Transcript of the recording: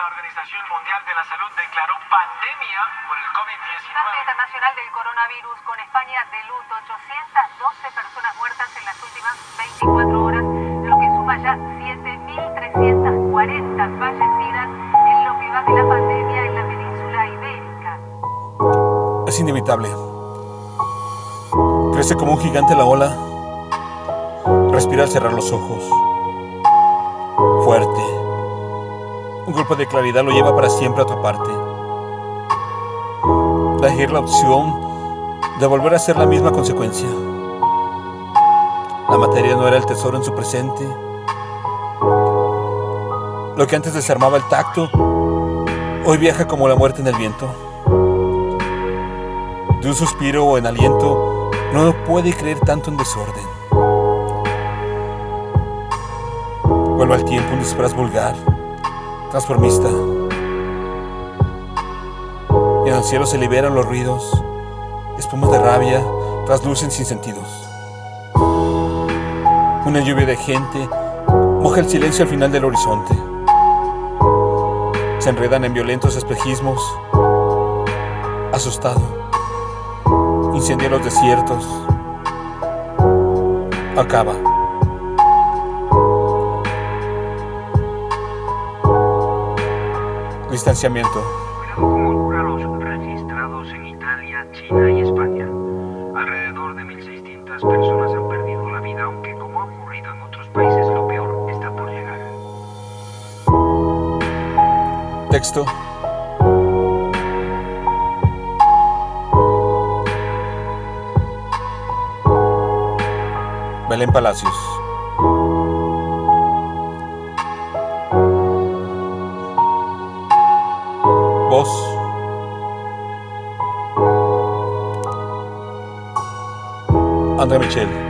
la Organización Mundial de la Salud declaró pandemia por el COVID-19. internacional del coronavirus con España de luto, 812 personas muertas en las últimas 24 horas, lo que suma ya 7.340 fallecidas en lo que va de la pandemia en la península ibérica. Es inevitable. Crece como un gigante la ola. Respira al cerrar los ojos. Fuerte. Un golpe de claridad lo lleva para siempre a otra parte. Da la opción de volver a ser la misma consecuencia. La materia no era el tesoro en su presente. Lo que antes desarmaba el tacto, hoy viaja como la muerte en el viento. De un suspiro o en aliento, no puede creer tanto en desorden. Vuelve al tiempo un disfraz vulgar, transformista. Y en el cielo se liberan los ruidos, espumas de rabia, traslucen sin sentidos. Una lluvia de gente moja el silencio al final del horizonte. Se enredan en violentos espejismos. Asustado, incendia los desiertos. Acaba. Distanciamiento. como dura los registrados en Italia, China y España. Alrededor de 1.600 personas han perdido la vida, aunque como ha ocurrido en otros países, lo peor está por llegar. Texto. Belén Palacios. Voz. André Michel.